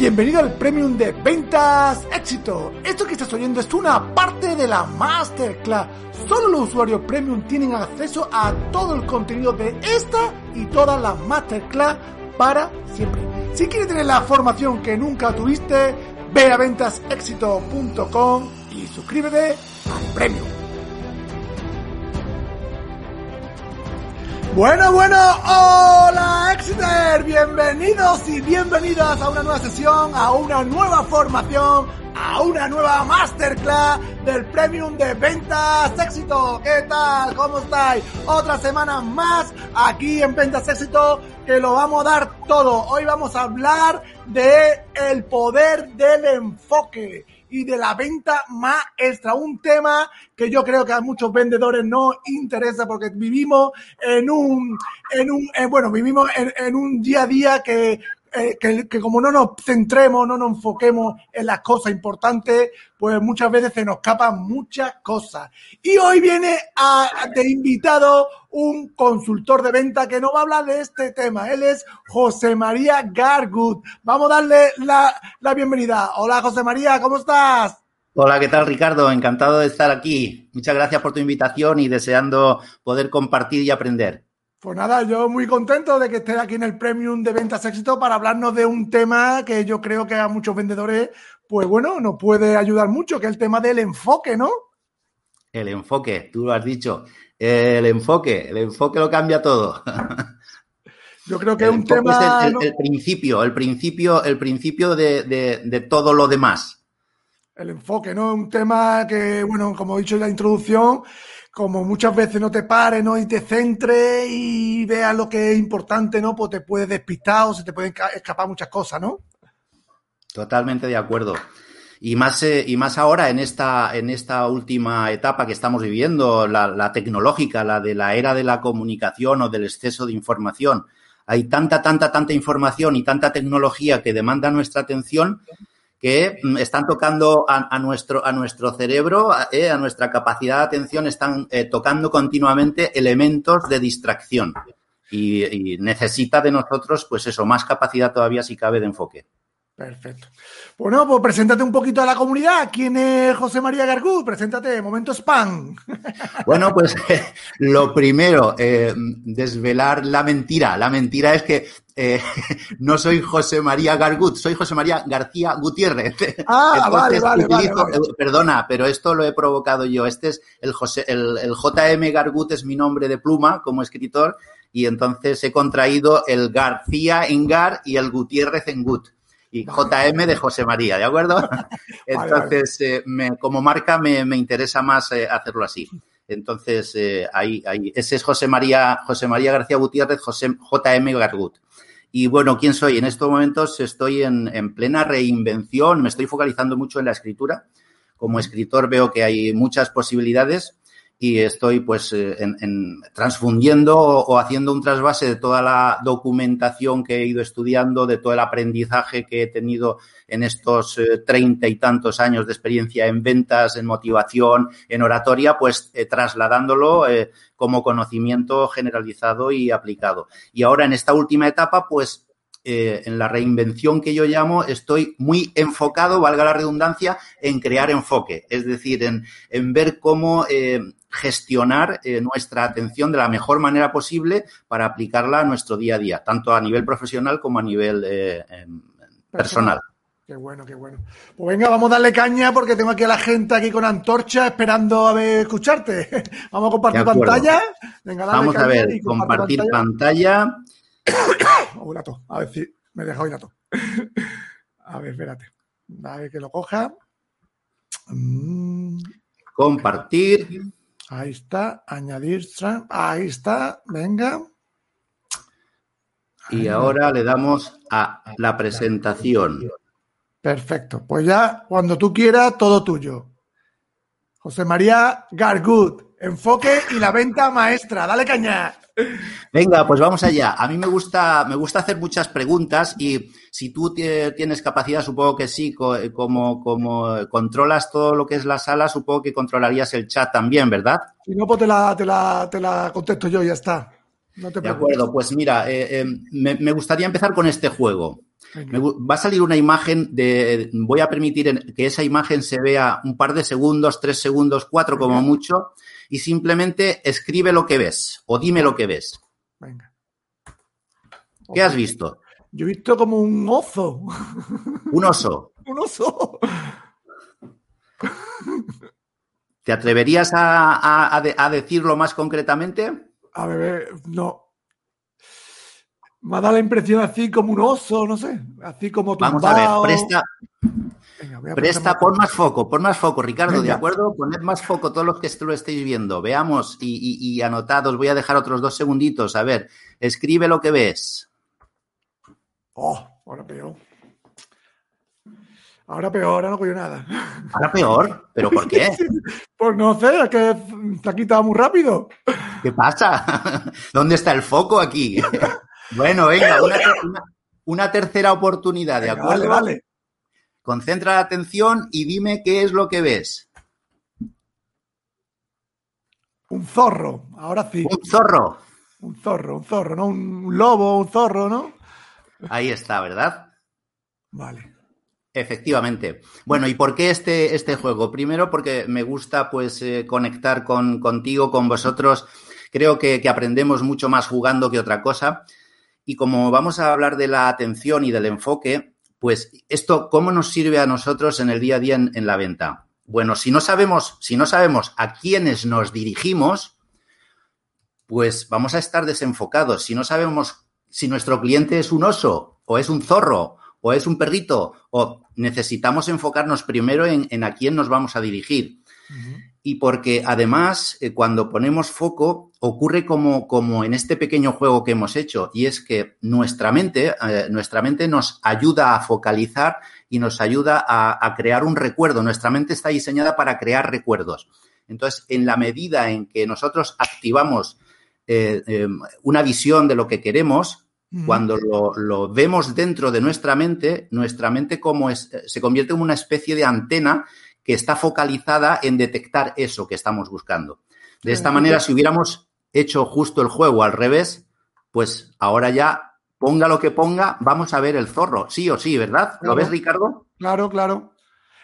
Bienvenido al Premium de Ventas Éxito. Esto que estás oyendo es una parte de la Masterclass. Solo los usuarios Premium tienen acceso a todo el contenido de esta y todas las Masterclass para siempre. Si quieres tener la formación que nunca tuviste, ve a ventasexito.com y suscríbete al Premium. Bueno, bueno, hola Exeter, bienvenidos y bienvenidas a una nueva sesión, a una nueva formación, a una nueva masterclass del Premium de Ventas Éxito. ¿Qué tal? ¿Cómo estáis? Otra semana más aquí en Ventas Éxito que lo vamos a dar todo. Hoy vamos a hablar de el poder del enfoque y de la venta maestra. Un tema que yo creo que a muchos vendedores no interesa porque vivimos en un, en un, eh, bueno, vivimos en, en, un día a día que eh, que, como no nos centremos, no nos enfoquemos en las cosas importantes, pues muchas veces se nos escapan muchas cosas. Y hoy viene a, de invitado un consultor de venta que nos va a hablar de este tema. Él es José María Gargut. Vamos a darle la, la bienvenida. Hola José María, ¿cómo estás? Hola, ¿qué tal Ricardo? Encantado de estar aquí. Muchas gracias por tu invitación y deseando poder compartir y aprender. Pues nada, yo muy contento de que estés aquí en el Premium de Ventas Éxito para hablarnos de un tema que yo creo que a muchos vendedores, pues bueno, nos puede ayudar mucho, que es el tema del enfoque, ¿no? El enfoque, tú lo has dicho. El enfoque, el enfoque lo cambia todo. Yo creo que el es un tema. Es el, el, el, principio, el principio, el principio de, de, de todo lo demás. El enfoque, ¿no? Un tema que, bueno, como he dicho en la introducción, como muchas veces no te pares, ¿no? Y te centres y veas lo que es importante, ¿no? Pues te puedes despistar o se te pueden escapar muchas cosas, ¿no? Totalmente de acuerdo. Y más, eh, y más ahora en esta, en esta última etapa que estamos viviendo, la, la tecnológica, la de la era de la comunicación o del exceso de información. Hay tanta, tanta, tanta información y tanta tecnología que demanda nuestra atención que están tocando a, a, nuestro, a nuestro cerebro, a, eh, a, nuestra capacidad de atención, están eh, tocando continuamente elementos de distracción. Y, y, necesita de nosotros, pues eso, más capacidad todavía si cabe de enfoque. Perfecto. Bueno, pues preséntate un poquito a la comunidad. ¿Quién es José María Gargú? Preséntate, momento spam. Bueno, pues eh, lo primero, eh, desvelar la mentira. La mentira es que eh, no soy José María Gargut, soy José María García Gutiérrez. Ah, Entonces, vale, vale, utilizo, vale, Perdona, pero esto lo he provocado yo. Este es el, José, el, el JM Gargut es mi nombre de pluma como escritor y entonces he contraído el García en Gar y el Gutiérrez en Gut y JM de José María, ¿de acuerdo? Entonces, eh, me, como marca me, me interesa más eh, hacerlo así. Entonces, eh, ahí, ahí, ese es José María, José María García Gutiérrez, José, JM Gargut. Y bueno, ¿quién soy? En estos momentos estoy en, en, plena reinvención, me estoy focalizando mucho en la escritura. Como escritor veo que hay muchas posibilidades y estoy pues en, en transfundiendo o, haciendo un trasvase de toda la documentación que he ido estudiando, de todo el aprendizaje que he tenido en estos treinta eh, y tantos años de experiencia en ventas, en motivación, en oratoria, pues eh, trasladándolo eh, como conocimiento generalizado y aplicado. Y ahora en esta última etapa, pues eh, en la reinvención que yo llamo, estoy muy enfocado, valga la redundancia, en crear enfoque, es decir, en, en ver cómo eh, gestionar eh, nuestra atención de la mejor manera posible para aplicarla a nuestro día a día, tanto a nivel profesional como a nivel eh, personal. Qué bueno, qué bueno. Pues venga, vamos a darle caña porque tengo aquí a la gente aquí con antorcha esperando a ver escucharte. Vamos a compartir pantalla. Venga, vamos a ver, compartir pantalla. pantalla. Oh. A ver si me deja hoy la tos. A ver, espérate. A ver que lo coja. Mm. Compartir. Ahí está. Añadir. Ahí está. Venga. Y ahora le damos a la presentación. Perfecto. Pues ya, cuando tú quieras, todo tuyo. José María Gargut, enfoque y la venta maestra. Dale caña. Venga, pues vamos allá. A mí me gusta, me gusta hacer muchas preguntas y si tú tienes capacidad, supongo que sí, como, como controlas todo lo que es la sala, supongo que controlarías el chat también, ¿verdad? Si no, pues te la, te la, te la contesto yo y ya está. No te de acuerdo, pues mira, eh, eh, me, me, gustaría empezar con este juego. Me, va a salir una imagen de. Voy a permitir que esa imagen se vea un par de segundos, tres segundos, cuatro Venga. como mucho, y simplemente escribe lo que ves o dime lo que ves. Venga. ¿Qué has visto? Yo he visto como un oso. Un oso. un oso. ¿Te atreverías a, a, a, decirlo más concretamente? A ver, no. Me ha dado la impresión así como un oso, no sé, así como tumbado. Vamos a ver, presta, Venga, presta, pon más foco, pon más foco, Ricardo, Venga. ¿de acuerdo? Poned más foco todos los que lo estéis viendo. Veamos y, y, y anotad, os voy a dejar otros dos segunditos. A ver, escribe lo que ves. Oh, ahora peor. Ahora peor, ahora no coño nada. ¿Ahora peor? ¿Pero por qué? pues no sé, es que se ha quitado muy rápido. ¿Qué pasa? ¿Dónde está el foco aquí? bueno, venga, una, una, una tercera oportunidad, ¿de acuerdo? Vale, vale. Concentra la atención y dime qué es lo que ves. Un zorro, ahora sí. Un zorro. Un zorro, un zorro, ¿no? Un lobo, un zorro, ¿no? Ahí está, ¿verdad? Vale. Efectivamente. Bueno, ¿y por qué este, este juego? Primero porque me gusta pues eh, conectar con, contigo, con vosotros. Creo que, aprendemos mucho más jugando que otra cosa. Y como vamos a hablar de la atención y del enfoque, pues esto, ¿cómo nos sirve a nosotros en el día a día en, en la venta? Bueno, si no sabemos, si no sabemos a quiénes nos dirigimos, pues vamos a estar desenfocados. Si no sabemos si nuestro cliente es un oso o es un zorro o es un perrito, o necesitamos enfocarnos primero en, en a quién nos vamos a dirigir. Uh -huh. Y porque además, eh, cuando ponemos foco, ocurre como, como en este pequeño juego que hemos hecho, y es que nuestra mente, eh, nuestra mente nos ayuda a focalizar y nos ayuda a, a crear un recuerdo. Nuestra mente está diseñada para crear recuerdos. Entonces, en la medida en que nosotros activamos eh, eh, una visión de lo que queremos. Cuando lo, lo, vemos dentro de nuestra mente, nuestra mente como es, se convierte en una especie de antena que está focalizada en detectar eso que estamos buscando. De esta manera, si hubiéramos hecho justo el juego al revés, pues ahora ya, ponga lo que ponga, vamos a ver el zorro, sí o sí, ¿verdad? Claro. ¿Lo ves, Ricardo? Claro, claro.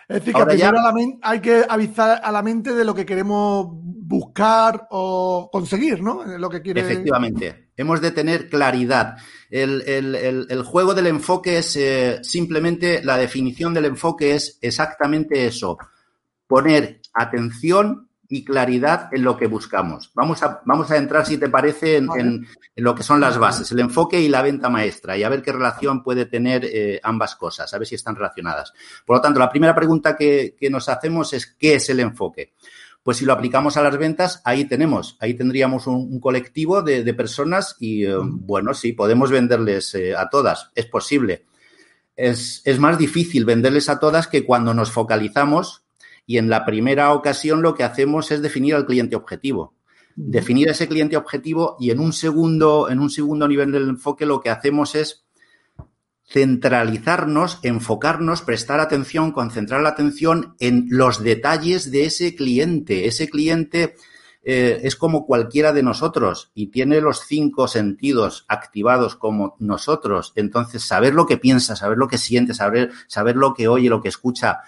Es decir, que primero ya... hay que avisar a la mente de lo que queremos buscar o conseguir, ¿no? Lo que quiere... Efectivamente. Hemos de tener claridad. El, el, el, el juego del enfoque es eh, simplemente, la definición del enfoque es exactamente eso. Poner atención y claridad en lo que buscamos. Vamos a, vamos a entrar, si te parece, en, en, en, lo que son las bases, el enfoque y la venta maestra, y a ver qué relación puede tener eh, ambas cosas, a ver si están relacionadas. Por lo tanto, la primera pregunta que, que nos hacemos es, ¿qué es el enfoque? Pues si lo aplicamos a las ventas, ahí tenemos, ahí tendríamos un, un colectivo de, de, personas y, eh, bueno, sí, podemos venderles eh, a todas, es posible. Es, es más difícil venderles a todas que cuando nos focalizamos y en la primera ocasión lo que hacemos es definir al cliente objetivo. Definir ese cliente objetivo y en un segundo, en un segundo nivel del enfoque lo que hacemos es centralizarnos, enfocarnos, prestar atención, concentrar la atención en los detalles de ese cliente. Ese cliente eh, es como cualquiera de nosotros y tiene los cinco sentidos activados como nosotros. Entonces, saber lo que piensa, saber lo que siente, saber, saber lo que oye, lo que escucha,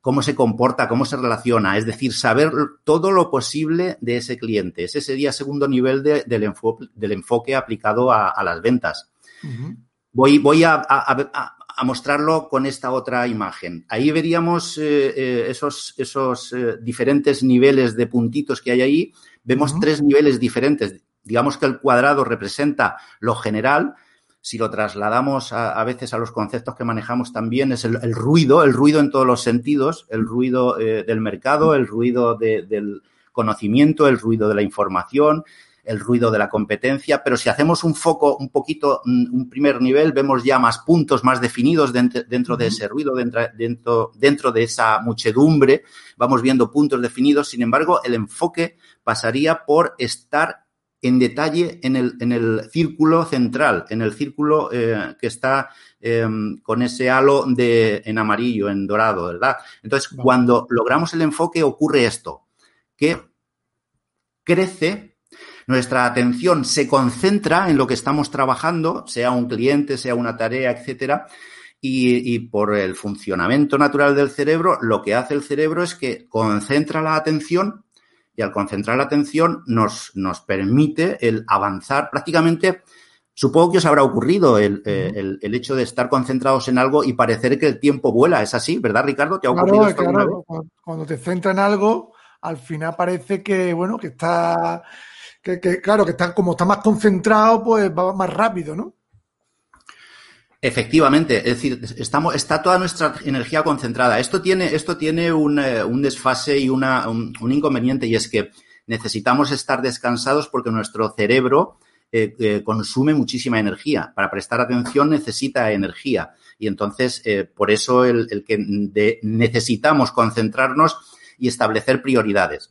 cómo se comporta, cómo se relaciona, es decir, saber todo lo posible de ese cliente. Ese sería el segundo nivel de, del, enfoque, del, enfoque, aplicado a, a las ventas. Uh -huh. Voy, voy a, a, a, mostrarlo con esta otra imagen. Ahí veríamos eh, eh, esos, esos eh, diferentes niveles de puntitos que hay ahí. Vemos uh -huh. tres niveles diferentes. Digamos que el cuadrado representa lo general, si lo trasladamos a, a, veces a los conceptos que manejamos también, es el, el, ruido, el ruido en todos los sentidos, el ruido eh, del mercado, el ruido de, del conocimiento, el ruido de la información, el ruido de la competencia, pero si hacemos un foco un poquito, mm, un primer nivel, vemos ya más puntos más definidos dentro, dentro de ese ruido, dentro, dentro, dentro de esa muchedumbre, vamos viendo puntos definidos, sin embargo, el enfoque pasaría por estar en detalle en el, en el círculo central, en el círculo eh, que está eh, con ese halo de, en amarillo, en dorado, ¿verdad? Entonces, cuando logramos el enfoque, ocurre esto, que crece nuestra atención se concentra en lo que estamos trabajando, sea un cliente, sea una tarea, etcétera, y, por el funcionamiento natural del cerebro, lo que hace el cerebro es que concentra la atención y al concentrar la atención nos, nos permite el avanzar prácticamente. Supongo que os habrá ocurrido el, eh, hecho de estar concentrados en algo y parecer que el tiempo vuela. ¿Es así, verdad, Ricardo? ¿Te ha ocurrido esto claro. Cuando te centras en algo, al final parece que, bueno, que está, que, que, claro, que está como está más concentrado, pues va más rápido, ¿no? Efectivamente, es decir, estamos, está toda nuestra energía concentrada. Esto tiene, esto tiene un, eh, un desfase y una, un, inconveniente y es que necesitamos estar descansados porque nuestro cerebro eh, eh, consume muchísima energía. Para prestar atención necesita energía y entonces por eso el, el que necesitamos concentrarnos y establecer prioridades.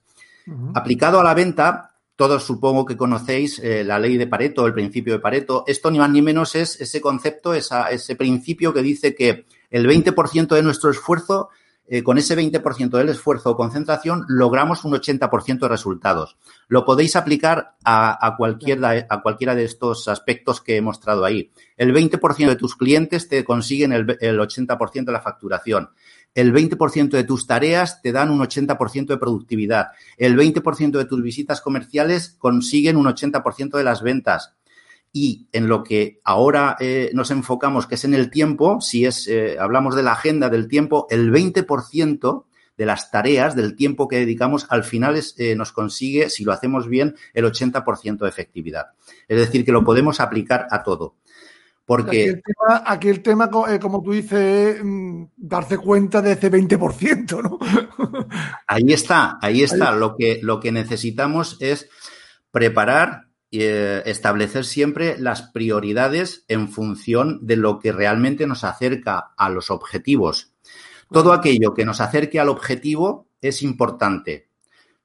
Aplicado a la venta, todos supongo que conocéis eh, la ley de Pareto, el principio de Pareto. Esto ni más ni menos es ese concepto, ese principio que dice que el 20% de nuestro esfuerzo, eh, con ese 20% del esfuerzo o concentración, logramos un 80% de resultados. Lo podéis aplicar a, cualquiera, a cualquiera de estos aspectos que he mostrado ahí. El 20% de tus clientes te consiguen el 80% de la facturación el 20% de tus tareas te dan un 80% de productividad, el 20% de tus visitas comerciales consiguen un 80% de las ventas. Y en lo que ahora eh, nos enfocamos, que es en el tiempo, si es, eh, hablamos de la agenda del tiempo, el 20% de las tareas, del tiempo que dedicamos, al final eh, nos consigue, si lo hacemos bien, el 80% de efectividad. Es decir, que lo podemos aplicar a todo. Porque... Aquí el tema, eh, como tú dices, es mm, darse cuenta de ese 20%, ¿no? ahí está, ahí está. Lo, que, lo que necesitamos es preparar y eh, establecer siempre las prioridades en función de lo que realmente nos acerca a los objetivos. Todo aquello que nos acerque al objetivo es importante.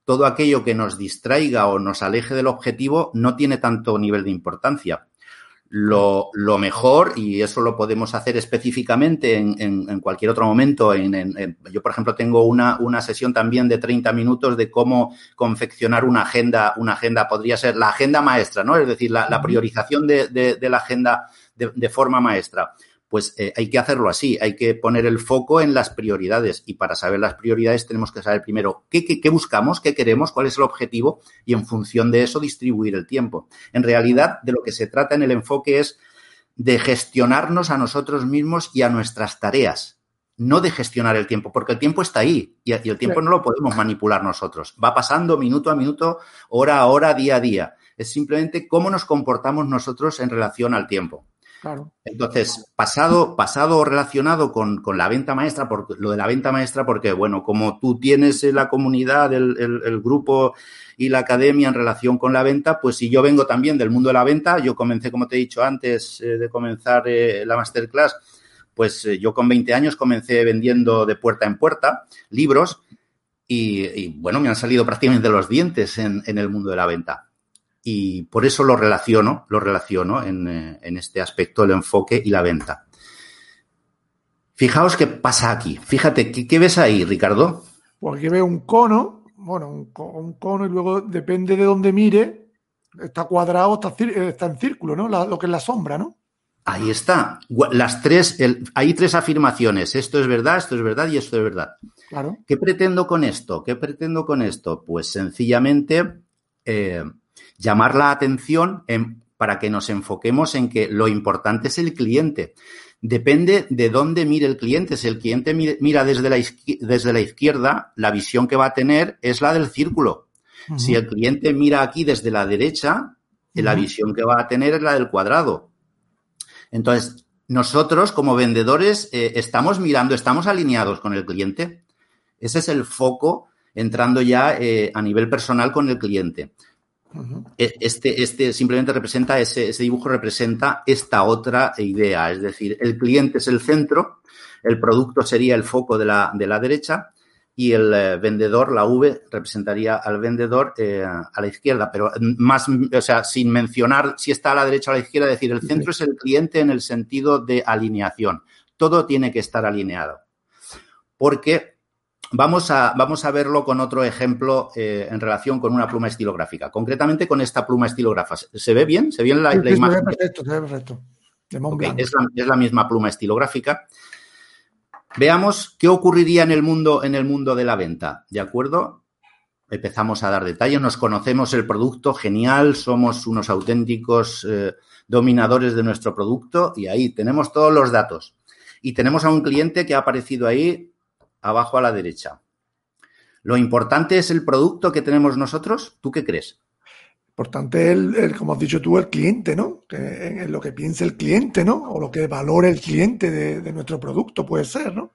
Todo aquello que nos distraiga o nos aleje del objetivo no tiene tanto nivel de importancia lo, lo, mejor, y eso lo podemos hacer específicamente en, en, cualquier otro momento. En, yo, por ejemplo, tengo una, una, sesión también de 30 minutos de cómo confeccionar una agenda. Una agenda podría ser la agenda maestra, ¿no? Es decir, la, la priorización de, de, de la agenda de, de, forma maestra pues eh, hay que hacerlo así, hay que poner el foco en las prioridades y para saber las prioridades tenemos que saber primero qué, qué, buscamos, qué queremos, cuál es el objetivo y en función de eso distribuir el tiempo. En realidad, de lo que se trata en el enfoque es de gestionarnos a nosotros mismos y a nuestras tareas, no de gestionar el tiempo, porque el tiempo está ahí y, el tiempo no lo podemos manipular nosotros. Va pasando minuto a minuto, hora a hora, día a día. Es simplemente cómo nos comportamos nosotros en relación al tiempo. Entonces, pasado, pasado relacionado con, la venta maestra, por, lo de la venta maestra, porque, bueno, como tú tienes la comunidad, el, grupo y la academia en relación con la venta, pues si yo vengo también del mundo de la venta, yo comencé, como te he dicho antes eh, de comenzar eh, la masterclass, pues eh, yo con 20 años comencé vendiendo de puerta en puerta libros y, bueno, me han salido prácticamente los dientes en el mundo de la venta y por eso lo relaciono, lo relaciono en, eh, en, este aspecto, el enfoque y la venta. Fijaos qué pasa aquí. Fíjate, ¿qué, ves ahí, Ricardo? Pues aquí veo un cono, bueno, un, cono y luego depende de dónde mire, está cuadrado, está, está en círculo, ¿no? lo que es la sombra, ¿no? Ahí está. Las tres, hay tres afirmaciones. Esto es verdad, esto es verdad y esto es verdad. Claro. ¿Qué pretendo con esto? ¿Qué pretendo con esto? Pues sencillamente eh, llamar la atención para que nos enfoquemos en que lo importante es el cliente. Depende de dónde mire el cliente. Si el cliente mira desde la, desde la izquierda, la visión que va a tener es la del círculo. Si el cliente mira aquí desde la derecha, la visión que va a tener es la del cuadrado. Entonces, nosotros como vendedores eh, estamos mirando, estamos alineados con el cliente. Ese es el foco entrando ya eh, a nivel personal con el cliente. E, este, este simplemente representa, ese, ese, dibujo representa esta otra idea, es decir, el cliente es el centro, el producto sería el foco de la, de la derecha y el eh, vendedor, la V, representaría al vendedor eh, a la izquierda, pero más, o sea, sin mencionar si está a la derecha o a la izquierda, es decir, el centro es el cliente en el sentido de alineación. Todo tiene que estar alineado. Porque Vamos a, vamos a verlo con otro ejemplo eh, en relación con una pluma estilográfica, concretamente con esta pluma estilográfica. ¿Se ve bien? ¿Se ve la, Sí, la imagen? Se ve perfecto, se ve perfecto. La, es la misma pluma estilográfica. Veamos qué ocurriría en el mundo, en el mundo de la venta, ¿de acuerdo? Empezamos a dar detalles, nos conocemos el producto, genial, somos unos auténticos eh, dominadores de nuestro producto y ahí tenemos todos los datos. Y tenemos a un cliente que ha aparecido ahí abajo a la derecha. Lo importante es el producto que tenemos nosotros. ¿Tú qué crees? Importante el, el, como has dicho tú, el cliente, ¿no? Que, en, en lo que piense el cliente, ¿no? O lo que valore el cliente de, de nuestro producto, puede ser, ¿no?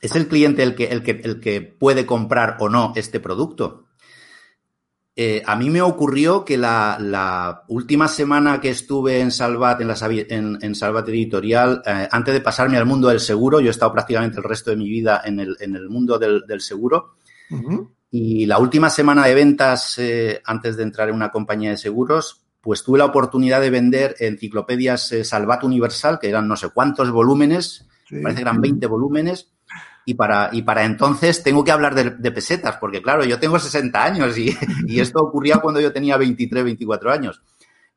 ¿Es el cliente el que, el que, el que puede comprar o no este producto? Eh, a mí me ocurrió que la, la, última semana que estuve en Salvat, en, la, en, en Salvat Editorial, eh, antes de pasarme al mundo del seguro, yo he estado prácticamente el resto de mi vida en el, en el mundo del, del seguro. Uh -huh. Y la última semana de ventas, eh, antes de entrar en una compañía de seguros, pues tuve la oportunidad de vender enciclopedias Salvat Universal, que eran no sé cuántos volúmenes, sí. parece que eran 20 volúmenes. Y para, y para entonces tengo que hablar de, de pesetas, porque claro, yo tengo 60 años y, y esto ocurría cuando yo tenía 23, 24 años.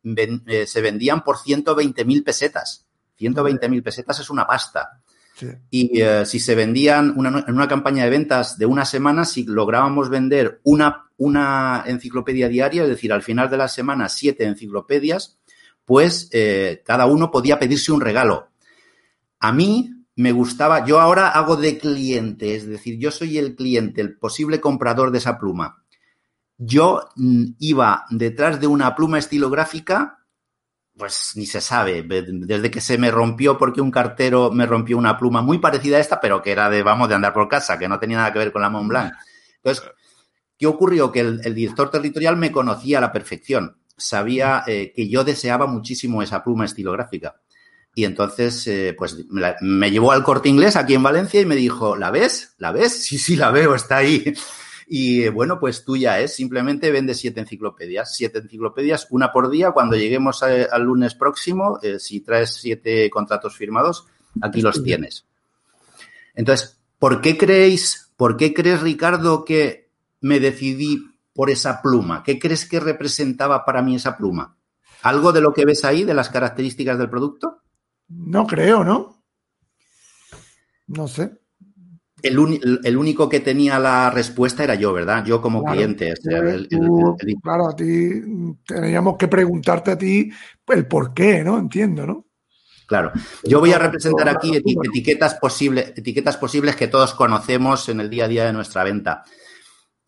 Ven, eh, se vendían por 120 mil pesetas. 120 mil pesetas es una pasta. Sí. Y eh, si se vendían una, en una campaña de ventas de una semana, si lográbamos vender una, una enciclopedia diaria, es decir, al final de la semana, siete enciclopedias, pues eh, cada uno podía pedirse un regalo. A mí, me gustaba, yo ahora hago de cliente, es decir, yo soy el cliente, el posible comprador de esa pluma. Yo mm, iba detrás de una pluma estilográfica, pues ni se sabe, desde que se me rompió porque un cartero me rompió una pluma muy parecida a esta, pero que era de, vamos, de andar por casa, que no tenía nada que ver con la Mont Blanc. Entonces, ¿qué ocurrió? Que el, director territorial me conocía a la perfección, sabía eh, que yo deseaba muchísimo esa pluma estilográfica. Y entonces, eh, pues me, la, me, llevó al corte inglés aquí en Valencia y me dijo, ¿la ves? ¿La ves? Sí, sí, la veo, está ahí. Y eh, bueno, pues tuya es, simplemente vende siete enciclopedias, siete enciclopedias, una por día. Cuando lleguemos a, al lunes próximo, eh, si traes siete contratos firmados, aquí los tienes. Entonces, ¿por qué creéis, por qué crees, Ricardo, que me decidí por esa pluma? ¿Qué crees que representaba para mí esa pluma? ¿Algo de lo que ves ahí, de las características del producto? No creo, ¿no? No sé. El, el, único que tenía la respuesta era yo, ¿verdad? Yo como claro, cliente. Tú, el, claro, a ti teníamos que preguntarte a ti el por qué, ¿no? Entiendo, ¿no? Claro. Yo voy a representar aquí etiquetas posibles, etiquetas posibles que todos conocemos en el día a día de nuestra venta.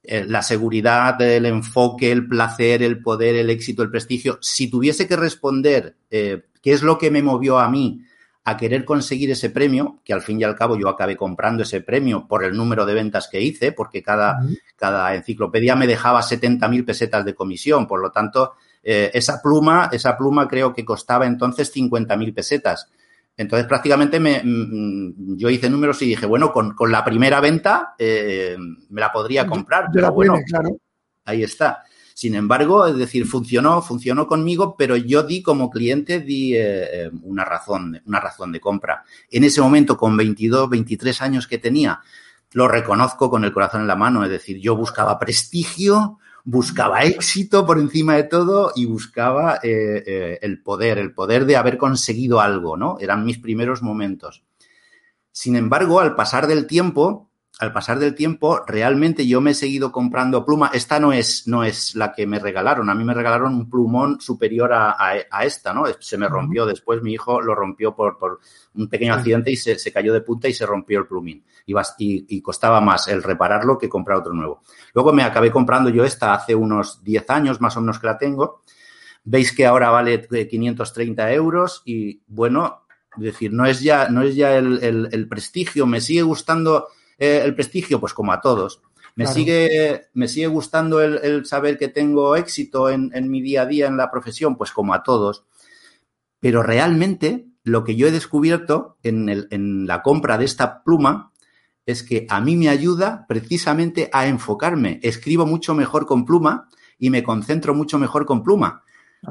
Eh, la seguridad, el enfoque, el placer, el poder, el éxito, el prestigio. Si tuviese que responder eh, qué es lo que me movió a mí a querer conseguir ese premio, que al fin y al cabo yo acabé comprando ese premio por el número de ventas que hice, porque cada, uh -huh. cada enciclopedia me dejaba 70 mil pesetas de comisión. Por lo tanto, eh, esa pluma, esa pluma creo que costaba entonces 50 mil pesetas. Entonces, prácticamente me, mm, yo hice números y dije, bueno, con, con la primera venta eh, me la podría comprar. Pero la bueno, claro. ahí está. Sin embargo, es decir, funcionó, funcionó conmigo, pero yo di como cliente di eh, una razón, una razón de compra. En ese momento, con 22, 23 años que tenía, lo reconozco con el corazón en la mano. Es decir, yo buscaba prestigio, buscaba éxito por encima de todo y buscaba eh, eh, el poder, el poder de haber conseguido algo, ¿no? Eran mis primeros momentos. Sin embargo, al pasar del tiempo, al pasar del tiempo, realmente yo me he seguido comprando pluma. Esta no es, no es la que me regalaron. A mí me regalaron un plumón superior a, a, a esta, ¿no? Se me rompió después, mi hijo lo rompió por, por un pequeño accidente y se, se, cayó de punta y se rompió el plumín. Y, y, y, costaba más el repararlo que comprar otro nuevo. Luego me acabé comprando yo esta hace unos 10 años más o menos que la tengo. Veis que ahora vale 530 euros y bueno, es decir, no es ya, no es ya el, el, el prestigio, me sigue gustando eh, el prestigio, pues como a todos. Me, claro. sigue, me sigue gustando el, el saber que tengo éxito en, en, mi día a día en la profesión, pues como a todos. Pero realmente lo que yo he descubierto en, el, en la compra de esta pluma es que a mí me ayuda precisamente a enfocarme. Escribo mucho mejor con pluma y me concentro mucho mejor con pluma.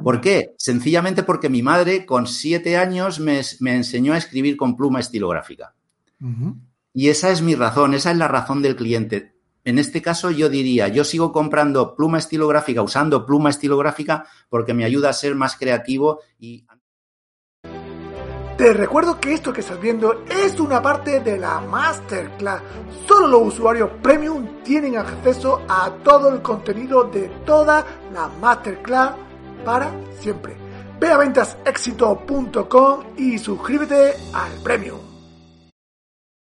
¿Por qué? Sencillamente porque mi madre con siete años me, me enseñó a escribir con pluma estilográfica. Uh -huh. Y esa es mi razón, esa es la razón del cliente. En este caso yo diría, yo sigo comprando pluma estilográfica, usando pluma estilográfica porque me ayuda a ser más creativo y... Te recuerdo que esto que estás viendo es una parte de la Masterclass. Solo los usuarios premium tienen acceso a todo el contenido de toda la Masterclass para siempre. Ve a ventasexito.com y suscríbete al premium.